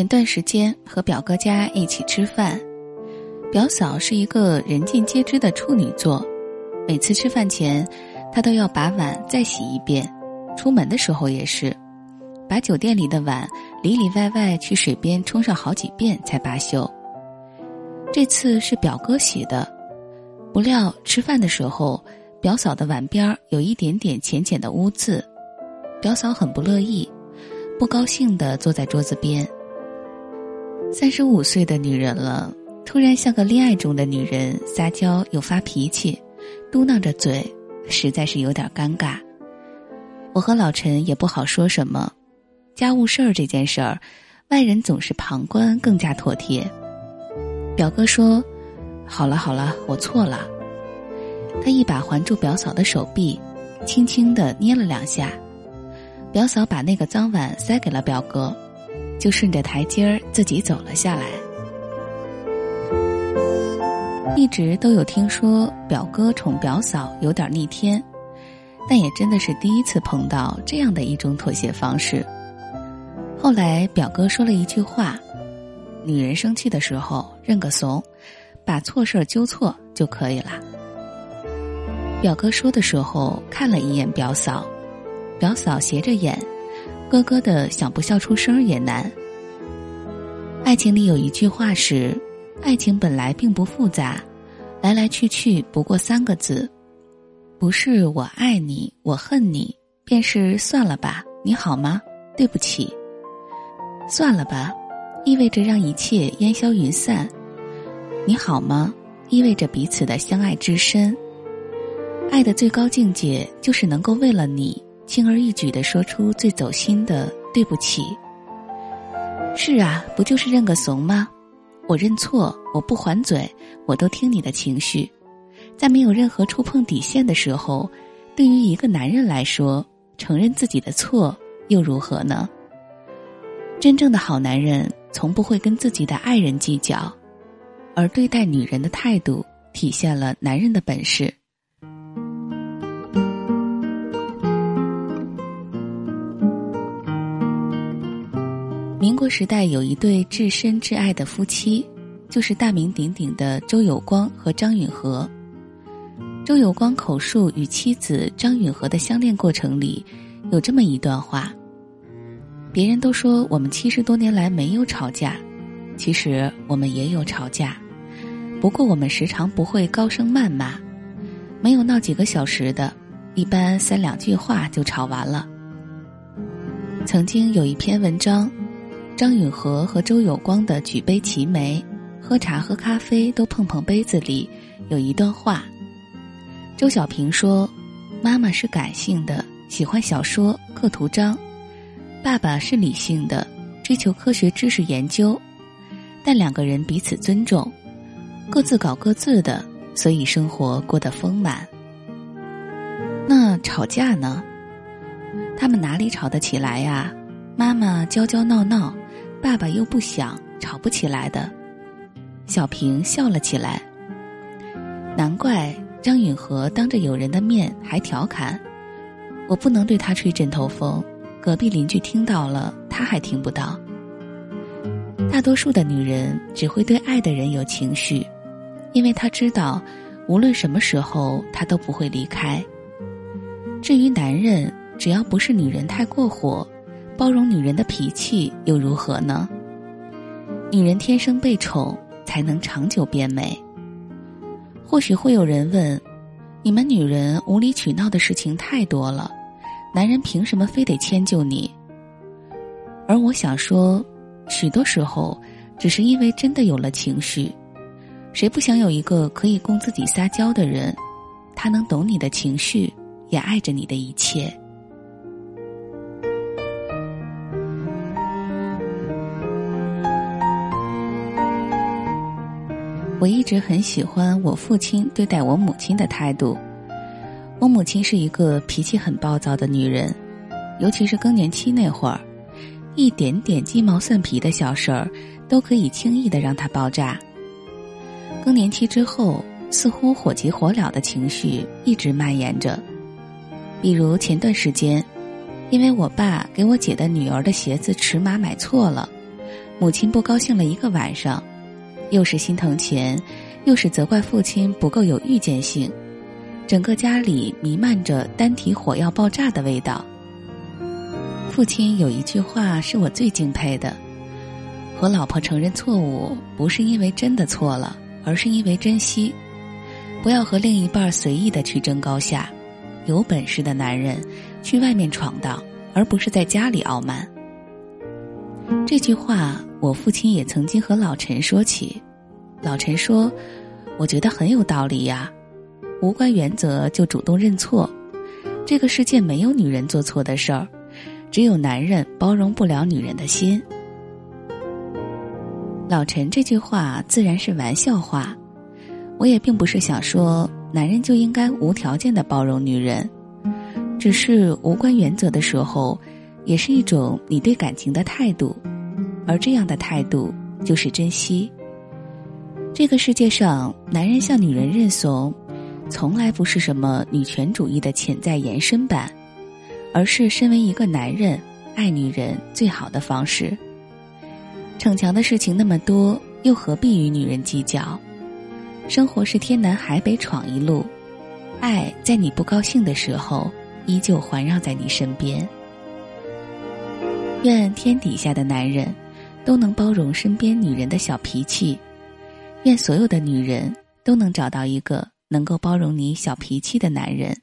前段时间和表哥家一起吃饭，表嫂是一个人尽皆知的处女座，每次吃饭前，她都要把碗再洗一遍，出门的时候也是，把酒店里的碗里里外外去水边冲上好几遍才罢休。这次是表哥洗的，不料吃饭的时候，表嫂的碗边有一点点浅浅的污渍，表嫂很不乐意，不高兴的坐在桌子边。三十五岁的女人了，突然像个恋爱中的女人，撒娇又发脾气，嘟囔着嘴，实在是有点尴尬。我和老陈也不好说什么，家务事儿这件事儿，外人总是旁观更加妥帖。表哥说：“好了好了，我错了。”他一把环住表嫂的手臂，轻轻的捏了两下，表嫂把那个脏碗塞给了表哥。就顺着台阶儿自己走了下来。一直都有听说表哥宠表嫂有点逆天，但也真的是第一次碰到这样的一种妥协方式。后来表哥说了一句话：“女人生气的时候认个怂，把错事儿纠错就可以了。”表哥说的时候看了一眼表嫂，表嫂斜着眼。咯咯的想不笑出声也难。爱情里有一句话是：爱情本来并不复杂，来来去去不过三个字，不是我爱你，我恨你，便是算了吧，你好吗？对不起。算了吧，意味着让一切烟消云散。你好吗？意味着彼此的相爱至深。爱的最高境界就是能够为了你。轻而易举的说出最走心的对不起。是啊，不就是认个怂吗？我认错，我不还嘴，我都听你的情绪。在没有任何触碰底线的时候，对于一个男人来说，承认自己的错又如何呢？真正的好男人从不会跟自己的爱人计较，而对待女人的态度体现了男人的本事。国时代有一对至深至爱的夫妻，就是大名鼎鼎的周有光和张允和。周有光口述与妻子张允和的相恋过程里，有这么一段话：别人都说我们七十多年来没有吵架，其实我们也有吵架，不过我们时常不会高声谩骂，没有闹几个小时的，一般三两句话就吵完了。曾经有一篇文章。张允和和周有光的举杯齐眉，喝茶喝咖啡都碰碰杯子里，有一段话。周小平说：“妈妈是感性的，喜欢小说、刻图章；爸爸是理性的，追求科学知识研究。但两个人彼此尊重，各自搞各自的，所以生活过得丰满。那吵架呢？他们哪里吵得起来呀？妈妈娇娇闹闹。”爸爸又不想吵不起来的，小平笑了起来。难怪张允和当着有人的面还调侃：“我不能对他吹枕头风，隔壁邻居听到了，他还听不到。”大多数的女人只会对爱的人有情绪，因为她知道，无论什么时候他都不会离开。至于男人，只要不是女人太过火。包容女人的脾气又如何呢？女人天生被宠才能长久变美。或许会有人问：你们女人无理取闹的事情太多了，男人凭什么非得迁就你？而我想说，许多时候只是因为真的有了情绪。谁不想有一个可以供自己撒娇的人？他能懂你的情绪，也爱着你的一切。我一直很喜欢我父亲对待我母亲的态度。我母亲是一个脾气很暴躁的女人，尤其是更年期那会儿，一点点鸡毛蒜皮的小事儿都可以轻易的让她爆炸。更年期之后，似乎火急火燎的情绪一直蔓延着。比如前段时间，因为我爸给我姐的女儿的鞋子尺码买错了，母亲不高兴了一个晚上。又是心疼钱，又是责怪父亲不够有预见性，整个家里弥漫着单体火药爆炸的味道。父亲有一句话是我最敬佩的：和老婆承认错误，不是因为真的错了，而是因为珍惜。不要和另一半随意的去争高下，有本事的男人去外面闯荡，而不是在家里傲慢。这句话。我父亲也曾经和老陈说起，老陈说：“我觉得很有道理呀，无关原则就主动认错，这个世界没有女人做错的事儿，只有男人包容不了女人的心。”老陈这句话自然是玩笑话，我也并不是想说男人就应该无条件的包容女人，只是无关原则的时候，也是一种你对感情的态度。而这样的态度就是珍惜。这个世界上，男人向女人认怂，从来不是什么女权主义的潜在延伸版，而是身为一个男人爱女人最好的方式。逞强的事情那么多，又何必与女人计较？生活是天南海北闯一路，爱在你不高兴的时候，依旧环绕在你身边。愿天底下的男人。都能包容身边女人的小脾气，愿所有的女人都能找到一个能够包容你小脾气的男人。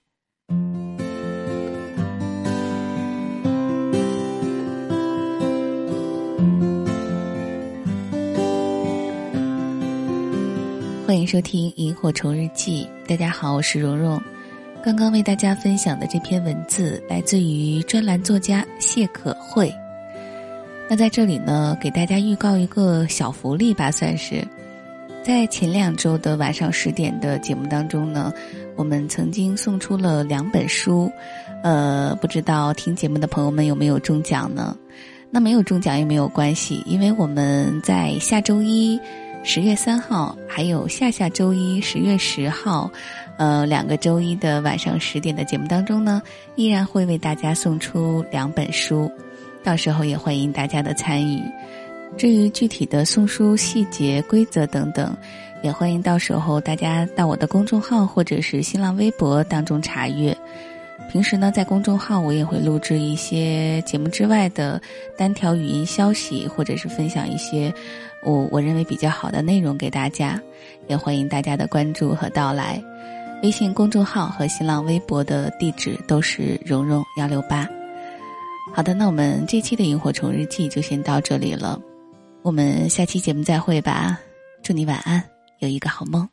欢迎收听《萤火虫日记》，大家好，我是蓉蓉。刚刚为大家分享的这篇文字来自于专栏作家谢可慧。那在这里呢，给大家预告一个小福利吧，算是，在前两周的晚上十点的节目当中呢，我们曾经送出了两本书，呃，不知道听节目的朋友们有没有中奖呢？那没有中奖也没有关系，因为我们在下周一十月三号，还有下下周一十月十号，呃，两个周一的晚上十点的节目当中呢，依然会为大家送出两本书。到时候也欢迎大家的参与。至于具体的送书细节、规则等等，也欢迎到时候大家到我的公众号或者是新浪微博当中查阅。平时呢，在公众号我也会录制一些节目之外的单条语音消息，或者是分享一些我我认为比较好的内容给大家。也欢迎大家的关注和到来。微信公众号和新浪微博的地址都是蓉蓉幺六八。好的，那我们这期的萤火虫日记就先到这里了，我们下期节目再会吧，祝你晚安，有一个好梦。